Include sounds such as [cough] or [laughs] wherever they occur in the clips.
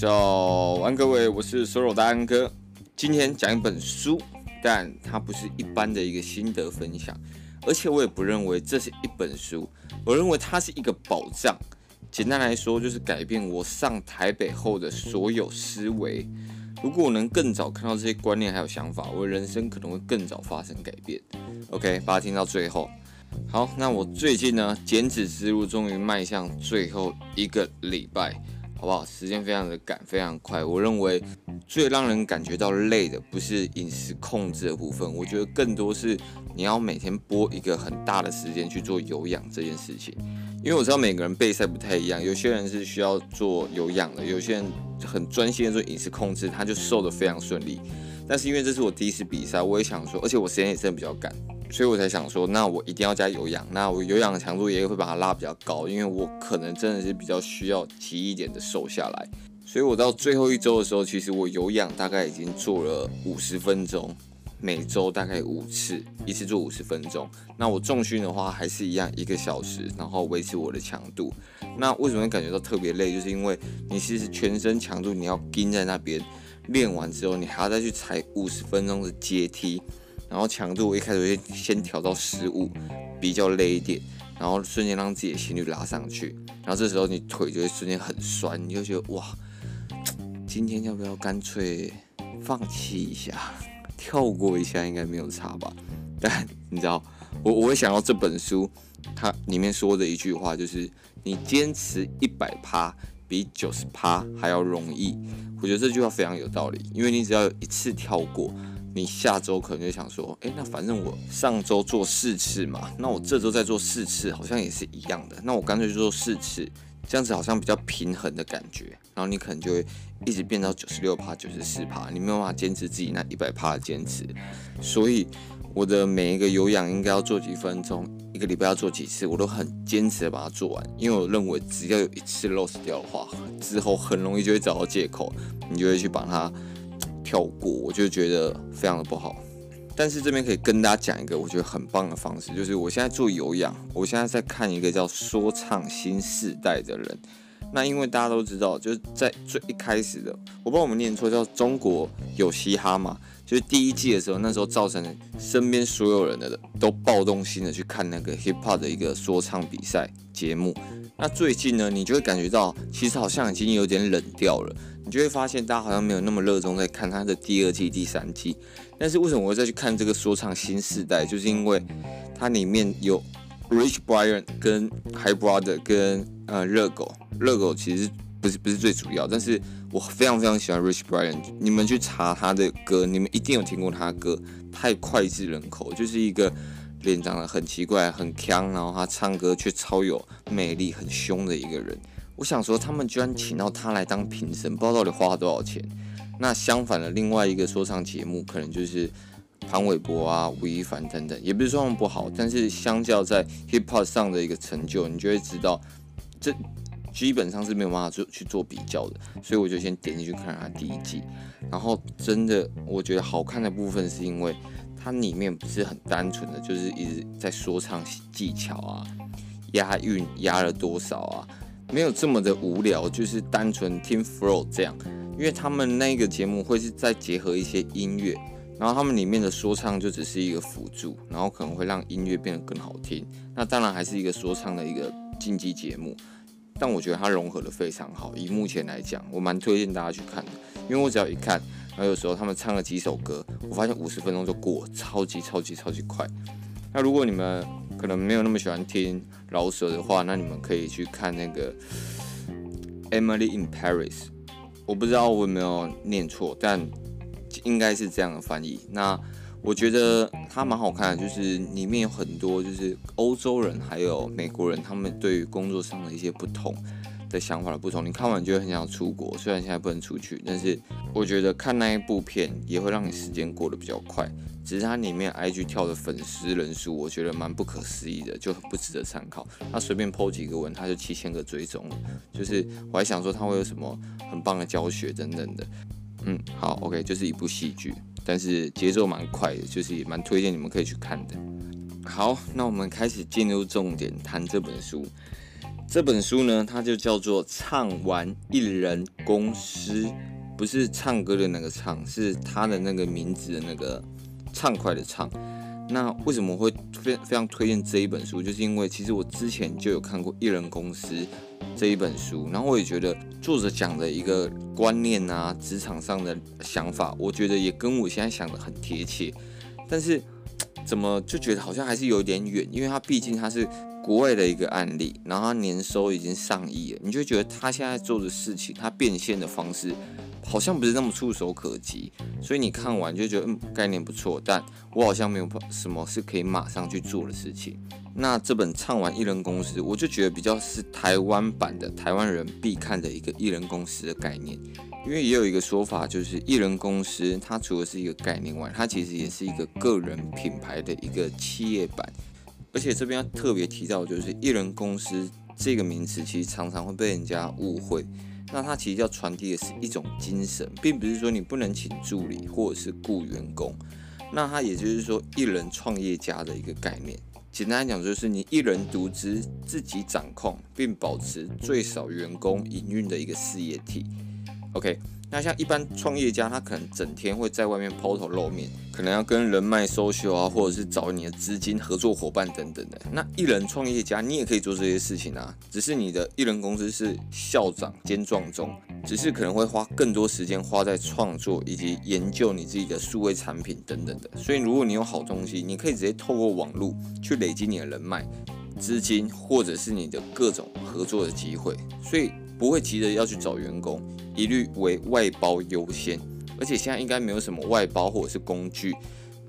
早安，各位，我是 Soro 大安哥。今天讲一本书，但它不是一般的一个心得分享，而且我也不认为这是一本书，我认为它是一个宝藏。简单来说，就是改变我上台北后的所有思维。如果我能更早看到这些观念还有想法，我的人生可能会更早发生改变。OK，把它听到最后。好，那我最近呢，减脂之路终于迈向最后一个礼拜，好不好？时间非常的赶，非常快。我认为最让人感觉到累的，不是饮食控制的部分，我觉得更多是你要每天拨一个很大的时间去做有氧这件事情。因为我知道每个人备赛不太一样，有些人是需要做有氧的，有些人很专心的做饮食控制，他就瘦得非常顺利。但是因为这是我第一次比赛，我也想说，而且我时间也真的比较赶。所以我才想说，那我一定要加有氧，那我有氧的强度也会把它拉比较高，因为我可能真的是比较需要急一点的瘦下来。所以我到最后一周的时候，其实我有氧大概已经做了五十分钟，每周大概五次，一次做五十分钟。那我重训的话还是一样一个小时，然后维持我的强度。那为什么会感觉到特别累？就是因为你其实全身强度你要盯在那边，练完之后你还要再去踩五十分钟的阶梯。然后强度我一开始会先调到十五，比较累一点，然后瞬间让自己的心率拉上去，然后这时候你腿就会瞬间很酸，你就觉得哇，今天要不要干脆放弃一下，跳过一下应该没有差吧？但你知道，我 [laughs] 我会想到这本书，它里面说的一句话就是，你坚持一百趴比九十趴还要容易。我觉得这句话非常有道理，因为你只要一次跳过。你下周可能就想说，诶，那反正我上周做四次嘛，那我这周再做四次，好像也是一样的。那我干脆就做四次，这样子好像比较平衡的感觉。然后你可能就会一直变到九十六趴、九十四趴，你没有办法坚持自己那一百趴的坚持。所以我的每一个有氧应该要做几分钟，一个礼拜要做几次，我都很坚持的把它做完。因为我认为只要有一次 loss 掉的话，之后很容易就会找到借口，你就会去把它。跳过，我就觉得非常的不好。但是这边可以跟大家讲一个我觉得很棒的方式，就是我现在做有氧，我现在在看一个叫《说唱新时代》的人。那因为大家都知道，就是在最一开始的，我不知道我们念错，叫中国有嘻哈嘛，就是第一季的时候，那时候造成身边所有人的都暴动性的去看那个 hip hop 的一个说唱比赛节目。那最近呢，你就会感觉到，其实好像已经有点冷掉了。你就会发现，大家好像没有那么热衷在看他的第二季、第三季。但是为什么我会再去看这个说唱新世代？就是因为它里面有 Rich Brian 跟 High Brother 跟呃热狗。热狗其实不是不是最主要，但是我非常非常喜欢 Rich Brian。你们去查他的歌，你们一定有听过他的歌，太脍炙人口，就是一个脸长得很奇怪、很锵，然后他唱歌却超有魅力、很凶的一个人。我想说，他们居然请到他来当评审，不知道到底花了多少钱。那相反的，另外一个说唱节目，可能就是潘玮柏啊、吴亦凡等等，也不是说他们不好，但是相较在 hip hop 上的一个成就，你就会知道，这基本上是没有办法做去做比较的。所以我就先点进去看他第一季，然后真的我觉得好看的部分是因为它里面不是很单纯的，就是一直在说唱技巧啊、押韵押了多少啊。没有这么的无聊，就是单纯听 flow 这样，因为他们那个节目会是再结合一些音乐，然后他们里面的说唱就只是一个辅助，然后可能会让音乐变得更好听。那当然还是一个说唱的一个竞技节目，但我觉得它融合的非常好。以目前来讲，我蛮推荐大家去看的，因为我只要一看，然后有时候他们唱了几首歌，我发现五十分钟就过，超级超级超级快。那如果你们可能没有那么喜欢听饶舌的话，那你们可以去看那个《Emily in Paris》，我不知道我有没有念错，但应该是这样的翻译。那我觉得它蛮好看的，就是里面有很多就是欧洲人还有美国人，他们对于工作上的一些不同的想法的不同。你看完就会很想出国，虽然现在不能出去，但是我觉得看那一部片也会让你时间过得比较快。只是它里面 IG 跳的粉丝人数，我觉得蛮不可思议的，就很不值得参考。他随便 po 几个文，他就七千个追踪了。就是我还想说他会有什么很棒的教学等等的。嗯，好，OK，就是一部戏剧，但是节奏蛮快的，就是也蛮推荐你们可以去看的。好，那我们开始进入重点，谈这本书。这本书呢，它就叫做《唱完一人公司》，不是唱歌的那个唱，是他的那个名字的那个畅快的畅。那为什么会非非常推荐这一本书？就是因为其实我之前就有看过《艺人公司》这一本书，然后我也觉得作者讲的一个观念啊，职场上的想法，我觉得也跟我现在想的很贴切。但是怎么就觉得好像还是有点远？因为它毕竟它是国外的一个案例，然后它年收已经上亿了，你就觉得他现在做的事情，他变现的方式。好像不是那么触手可及，所以你看完就觉得嗯，概念不错，但我好像没有什么是可以马上去做的事情。那这本《畅玩艺人公司》，我就觉得比较是台湾版的台湾人必看的一个艺人公司的概念，因为也有一个说法，就是艺人公司它除了是一个概念外，它其实也是一个个人品牌的一个企业版。而且这边要特别提到，就是艺人公司这个名词，其实常常会被人家误会。那它其实要传递的是一种精神，并不是说你不能请助理或者是雇员工。那它也就是说，一人创业家的一个概念。简单来讲，就是你一人独资，自己掌控并保持最少员工营运的一个事业体。OK。那像一般创业家，他可能整天会在外面抛头露面，可能要跟人脉 social 啊，或者是找你的资金合作伙伴等等的。那一人创业家，你也可以做这些事情啊，只是你的一人公司是校长兼壮中，只是可能会花更多时间花在创作以及研究你自己的数位产品等等的。所以如果你有好东西，你可以直接透过网络去累积你的人脉、资金，或者是你的各种合作的机会。所以。不会急着要去找员工，一律为外包优先。而且现在应该没有什么外包或者是工具，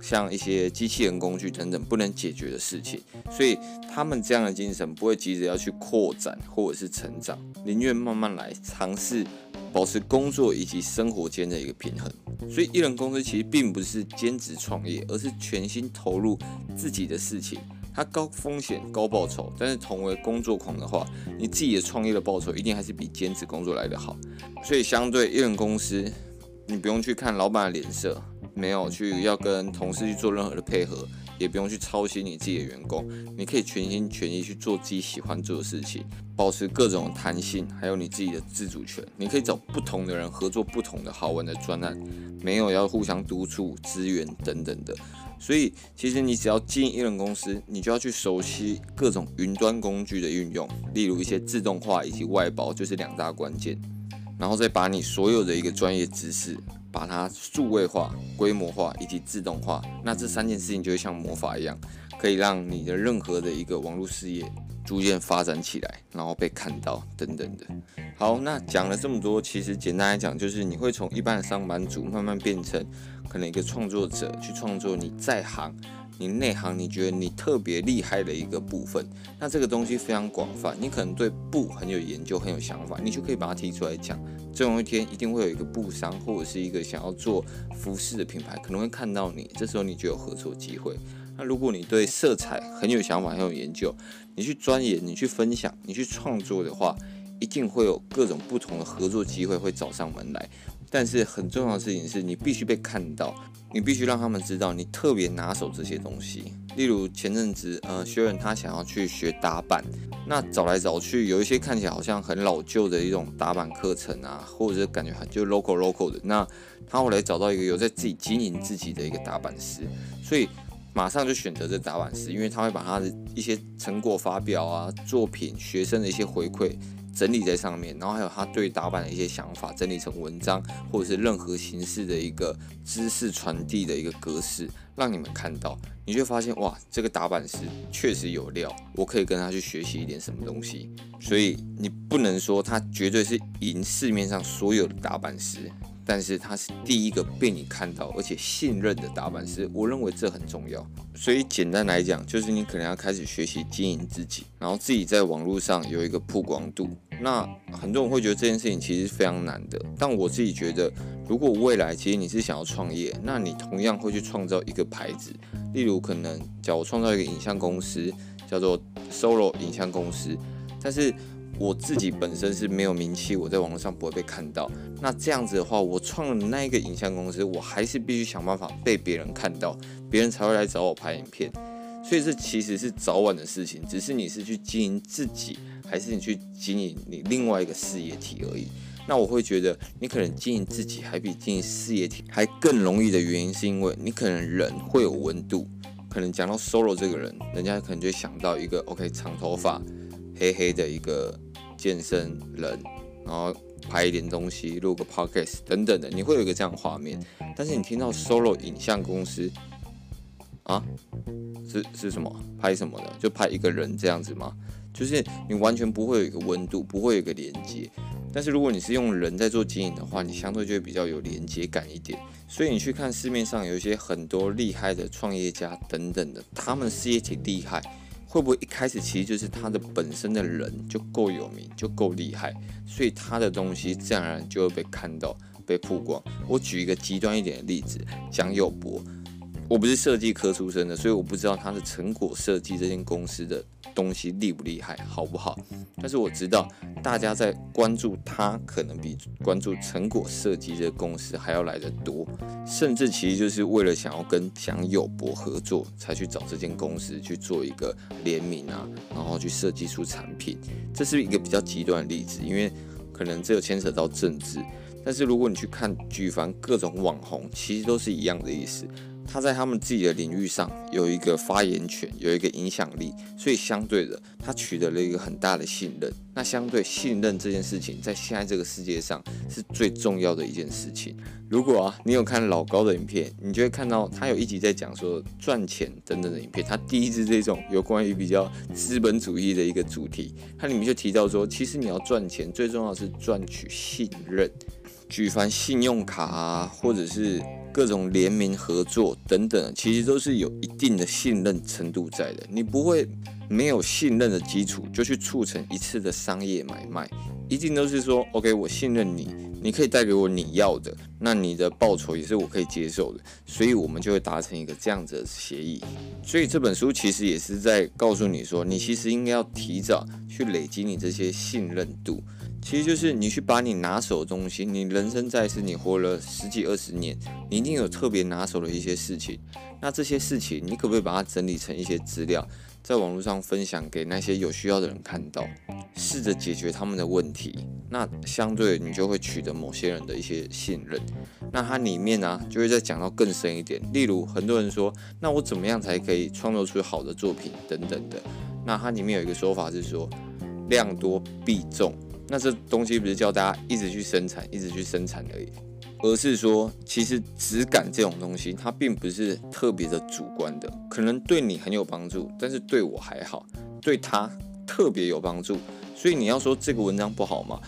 像一些机器人工具等等不能解决的事情。所以他们这样的精神不会急着要去扩展或者是成长，宁愿慢慢来，尝试保持工作以及生活间的一个平衡。所以一人公司其实并不是兼职创业，而是全心投入自己的事情。它高风险高报酬，但是同为工作狂的话，你自己的创业的报酬一定还是比兼职工作来得好。所以相对一人公司，你不用去看老板的脸色，没有去要跟同事去做任何的配合，也不用去操心你自己的员工，你可以全心全意去做自己喜欢做的事情，保持各种弹性，还有你自己的自主权。你可以找不同的人合作不同的好玩的专案，没有要互相督促资源等等的。所以，其实你只要经营一轮公司，你就要去熟悉各种云端工具的运用，例如一些自动化以及外包，就是两大关键。然后再把你所有的一个专业知识，把它数位化、规模化以及自动化，那这三件事情就会像魔法一样，可以让你的任何的一个网络事业逐渐发展起来，然后被看到等等的。好，那讲了这么多，其实简单来讲，就是你会从一般的上班族慢慢变成。可能一个创作者去创作你在行、你内行，你觉得你特别厉害的一个部分，那这个东西非常广泛，你可能对布很有研究、很有想法，你就可以把它提出来讲。总有一天一定会有一个布商或者是一个想要做服饰的品牌，可能会看到你，这时候你就有合作机会。那如果你对色彩很有想法、很有研究，你去钻研、你去分享、你去创作的话，一定会有各种不同的合作机会会找上门来。但是很重要的事情是你必须被看到，你必须让他们知道你特别拿手这些东西。例如前阵子，呃，学员他想要去学打板，那找来找去，有一些看起来好像很老旧的一种打板课程啊，或者是感觉很就 local local 的。那他后来找到一个有在自己经营自己的一个打板师，所以马上就选择这打板师，因为他会把他的一些成果发表啊、作品、学生的一些回馈。整理在上面，然后还有他对打板的一些想法，整理成文章或者是任何形式的一个知识传递的一个格式，让你们看到，你就发现哇，这个打板师确实有料，我可以跟他去学习一点什么东西。所以你不能说他绝对是赢市面上所有的打板师。但是他是第一个被你看到而且信任的打板师，我认为这很重要。所以简单来讲，就是你可能要开始学习经营自己，然后自己在网络上有一个曝光度。那很多人会觉得这件事情其实非常难的，但我自己觉得，如果未来其实你是想要创业，那你同样会去创造一个牌子，例如可能叫我创造一个影像公司，叫做 Solo 影像公司，但是。我自己本身是没有名气，我在网络上不会被看到。那这样子的话，我创了那一个影像公司，我还是必须想办法被别人看到，别人才会来找我拍影片。所以这其实是早晚的事情，只是你是去经营自己，还是你去经营你另外一个事业体而已。那我会觉得，你可能经营自己还比经营事业体还更容易的原因，是因为你可能人会有温度。可能讲到 Solo 这个人，人家可能就想到一个 OK 长头发、黑黑的一个健身人，然后拍一点东西，录个 Podcast 等等的，你会有一个这样的画面。但是你听到 Solo 影像公司啊，是是什么？拍什么的？就拍一个人这样子吗？就是你完全不会有一个温度，不会有一个连接。但是如果你是用人在做经营的话，你相对就会比较有连接感一点。所以你去看市面上有一些很多厉害的创业家等等的，他们事业挺厉害，会不会一开始其实就是他的本身的人就够有名，就够厉害，所以他的东西自然而然就会被看到、被曝光。我举一个极端一点的例子，蒋友柏。我不是设计科出身的，所以我不知道他的成果设计这间公司的东西厉不厉害，好不好？但是我知道大家在关注他，可能比关注成果设计这公司还要来得多，甚至其实就是为了想要跟蒋友柏合作，才去找这间公司去做一个联名啊，然后去设计出产品。这是一个比较极端的例子，因为可能这有牵扯到政治。但是如果你去看举凡各种网红，其实都是一样的意思。他在他们自己的领域上有一个发言权，有一个影响力，所以相对的，他取得了一个很大的信任。那相对信任这件事情，在现在这个世界上是最重要的一件事情。如果啊，你有看老高的影片，你就会看到他有一集在讲说赚钱等等的影片。他第一支这种有关于比较资本主义的一个主题，它里面就提到说，其实你要赚钱，最重要是赚取信任。举凡信用卡啊，或者是各种联名合作等等，其实都是有一定的信任程度在的。你不会没有信任的基础就去促成一次的商业买卖，一定都是说，OK，我信任你，你可以带给我你要的，那你的报酬也是我可以接受的，所以我们就会达成一个这样子的协议。所以这本书其实也是在告诉你说，你其实应该要提早去累积你这些信任度。其实就是你去把你拿手的东西，你人生在世，你活了十几二十年，你一定有特别拿手的一些事情。那这些事情，你可不可以把它整理成一些资料，在网络上分享给那些有需要的人看到，试着解决他们的问题？那相对你就会取得某些人的一些信任。那它里面呢、就会再讲到更深一点。例如，很多人说，那我怎么样才可以创作出好的作品等等的？那它里面有一个说法是说，量多必中。那这东西不是叫大家一直去生产，一直去生产而已，而是说，其实质感这种东西，它并不是特别的主观的，可能对你很有帮助，但是对我还好，对他特别有帮助，所以你要说这个文章不好吗？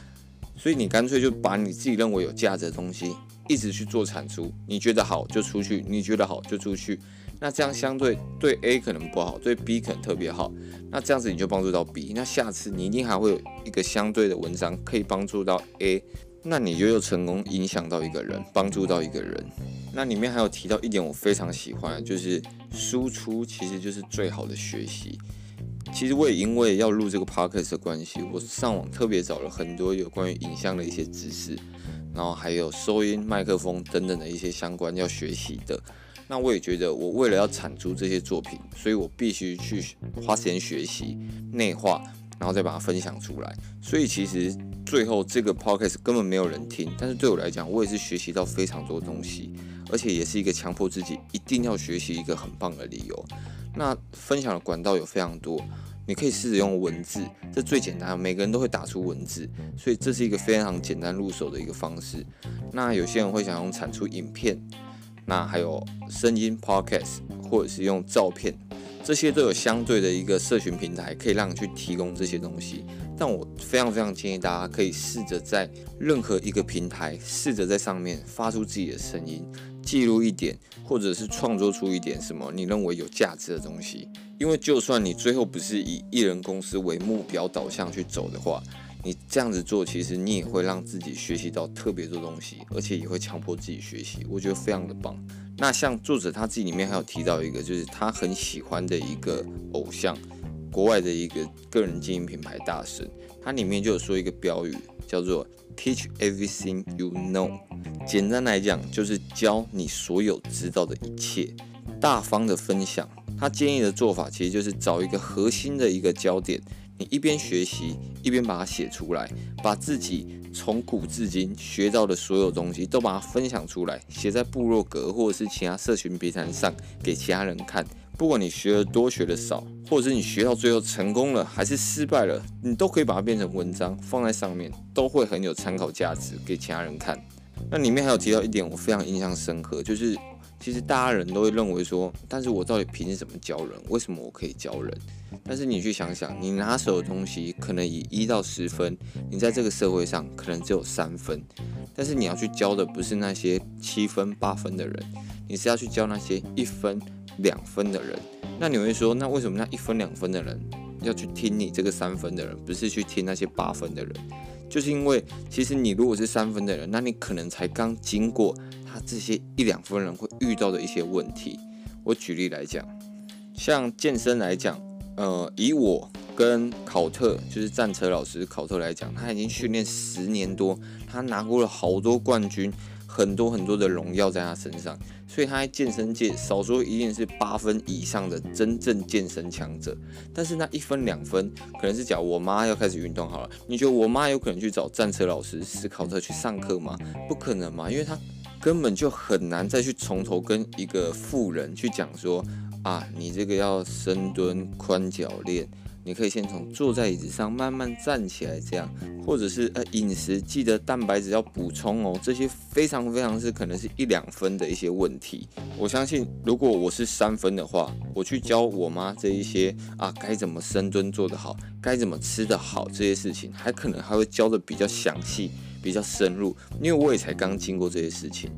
所以你干脆就把你自己认为有价值的东西，一直去做产出，你觉得好就出去，你觉得好就出去。那这样相对对 A 可能不好，对 B 可能特别好。那这样子你就帮助到 B，那下次你一定还会有一个相对的文章可以帮助到 A，那你就又成功影响到一个人，帮助到一个人。那里面还有提到一点我非常喜欢，就是输出其实就是最好的学习。其实我也因为要录这个 podcast 的关系，我上网特别找了很多有关于影像的一些知识，然后还有收音、麦克风等等的一些相关要学习的。那我也觉得，我为了要产出这些作品，所以我必须去花时间学习、内化，然后再把它分享出来。所以其实最后这个 podcast 根本没有人听，但是对我来讲，我也是学习到非常多东西，而且也是一个强迫自己一定要学习一个很棒的理由。那分享的管道有非常多，你可以试着用文字，这最简单，每个人都会打出文字，所以这是一个非常简单入手的一个方式。那有些人会想用产出影片。那还有声音 podcast，或者是用照片，这些都有相对的一个社群平台，可以让你去提供这些东西。但我非常非常建议大家可以试着在任何一个平台，试着在上面发出自己的声音，记录一点，或者是创作出一点什么你认为有价值的东西。因为就算你最后不是以艺人公司为目标导向去走的话，你这样子做，其实你也会让自己学习到特别多东西，而且也会强迫自己学习，我觉得非常的棒。那像作者他自己里面还有提到一个，就是他很喜欢的一个偶像，国外的一个个人经营品牌大神，他里面就有说一个标语，叫做 “Teach everything you know”，简单来讲就是教你所有知道的一切。大方的分享。他建议的做法其实就是找一个核心的一个焦点，你一边学习一边把它写出来，把自己从古至今学到的所有东西都把它分享出来，写在部落格或者是其他社群平台上给其他人看。不管你学的多学的少，或者是你学到最后成功了还是失败了，你都可以把它变成文章放在上面，都会很有参考价值给其他人看。那里面还有提到一点，我非常印象深刻，就是其实大家人都会认为说，但是我到底凭什么教人？为什么我可以教人？但是你去想想，你拿手的东西可能以一到十分，你在这个社会上可能只有三分，但是你要去教的不是那些七分八分的人，你是要去教那些一分。两分的人，那你会说，那为什么那一分两分的人要去听你这个三分的人，不是去听那些八分的人？就是因为，其实你如果是三分的人，那你可能才刚经过他这些一两分人会遇到的一些问题。我举例来讲，像健身来讲，呃，以我跟考特，就是战车老师考特来讲，他已经训练十年多，他拿过了好多冠军。很多很多的荣耀在他身上，所以他在健身界少说一定是八分以上的真正健身强者。但是那一分两分，可能是讲我妈要开始运动好了，你觉得我妈有可能去找战车老师史考特去上课吗？不可能嘛，因为他根本就很难再去从头跟一个妇人去讲说啊，你这个要深蹲、宽脚练。你可以先从坐在椅子上慢慢站起来，这样，或者是呃饮食记得蛋白质要补充哦，这些非常非常是可能是一两分的一些问题。我相信如果我是三分的话，我去教我妈这一些啊该怎么深蹲做得好，该怎么吃得好这些事情，还可能还会教得比较详细、比较深入，因为我也才刚经过这些事情。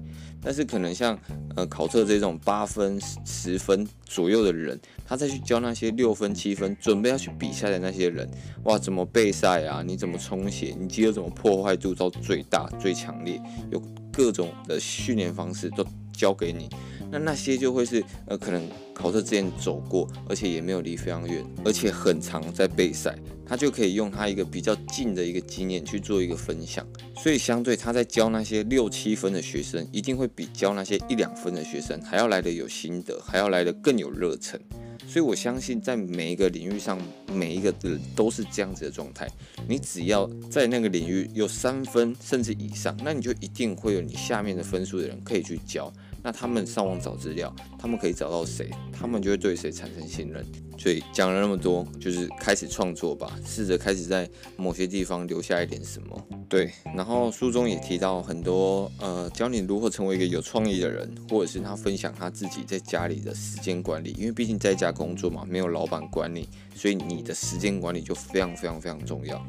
但是可能像呃考特这种八分、十分左右的人，他再去教那些六分、七分准备要去比赛的那些人，哇，怎么备赛啊？你怎么充血？你肌肉怎么破坏度到最大、最强烈？有各种的训练方式都教给你。那那些就会是呃，可能考试之前走过，而且也没有离非常远，而且很常在备赛，他就可以用他一个比较近的一个经验去做一个分享。所以相对他在教那些六七分的学生，一定会比教那些一两分的学生还要来得有心得，还要来得更有热忱。所以我相信在每一个领域上，每一个人都是这样子的状态。你只要在那个领域有三分甚至以上，那你就一定会有你下面的分数的人可以去教。那他们上网找资料，他们可以找到谁，他们就会对谁产生信任。所以讲了那么多，就是开始创作吧，试着开始在某些地方留下一点什么。对，然后书中也提到很多，呃，教你如何成为一个有创意的人，或者是他分享他自己在家里的时间管理，因为毕竟在家工作嘛，没有老板管你，所以你的时间管理就非常非常非常重要。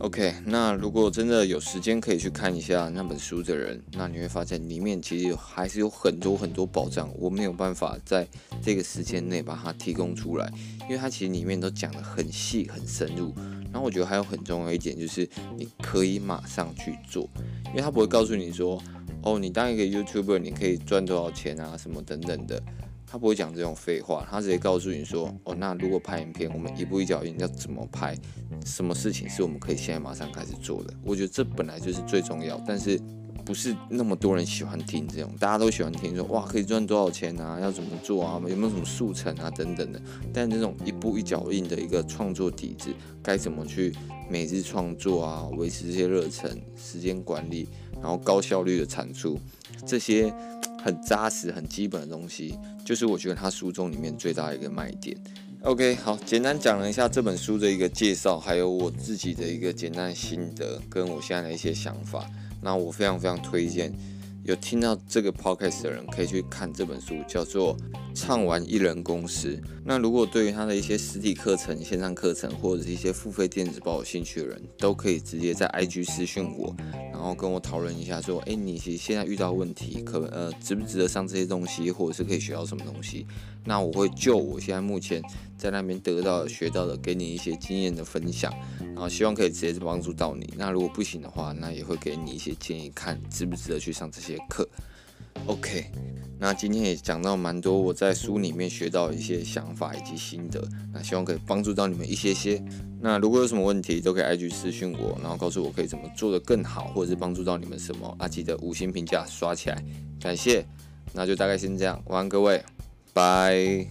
OK，那如果真的有时间可以去看一下那本书的人，那你会发现里面其实还是有很多很多宝藏，我没有办法在这个时间内把它提供出来，因为它其实里面都讲得很细很深入。然后我觉得还有很重要一点就是你可以马上去做，因为他不会告诉你说，哦，你当一个 YouTuber 你可以赚多少钱啊什么等等的。他不会讲这种废话，他直接告诉你说：“哦，那如果拍影片，我们一步一脚印要怎么拍？什么事情是我们可以现在马上开始做的？”我觉得这本来就是最重要，但是不是那么多人喜欢听这种，大家都喜欢听说哇可以赚多少钱啊，要怎么做啊，有没有什么速成啊等等的。但这种一步一脚印的一个创作底子，该怎么去每日创作啊，维持这些热忱、时间管理，然后高效率的产出这些。很扎实、很基本的东西，就是我觉得他书中里面最大的一个卖点。OK，好，简单讲了一下这本书的一个介绍，还有我自己的一个简单心得，跟我现在的一些想法。那我非常非常推荐。有听到这个 podcast 的人可以去看这本书，叫做《畅玩一人公司》。那如果对于他的一些实体课程、线上课程或者是一些付费电子报有兴趣的人，都可以直接在 IG 私讯我，然后跟我讨论一下，说，哎，你其实现在遇到问题，可呃值不值得上这些东西，或者是可以学到什么东西？那我会就我现在目前在那边得到的、学到的，给你一些经验的分享。然后希望可以直接帮助到你。那如果不行的话，那也会给你一些建议，看值不值得去上这些课。OK，那今天也讲到蛮多我在书里面学到一些想法以及心得。那希望可以帮助到你们一些些。那如果有什么问题，都可以 IG 私信我，然后告诉我可以怎么做得更好，或者是帮助到你们什么。啊，记得五星评价刷起来，感谢。那就大概先这样，晚安各位。拜。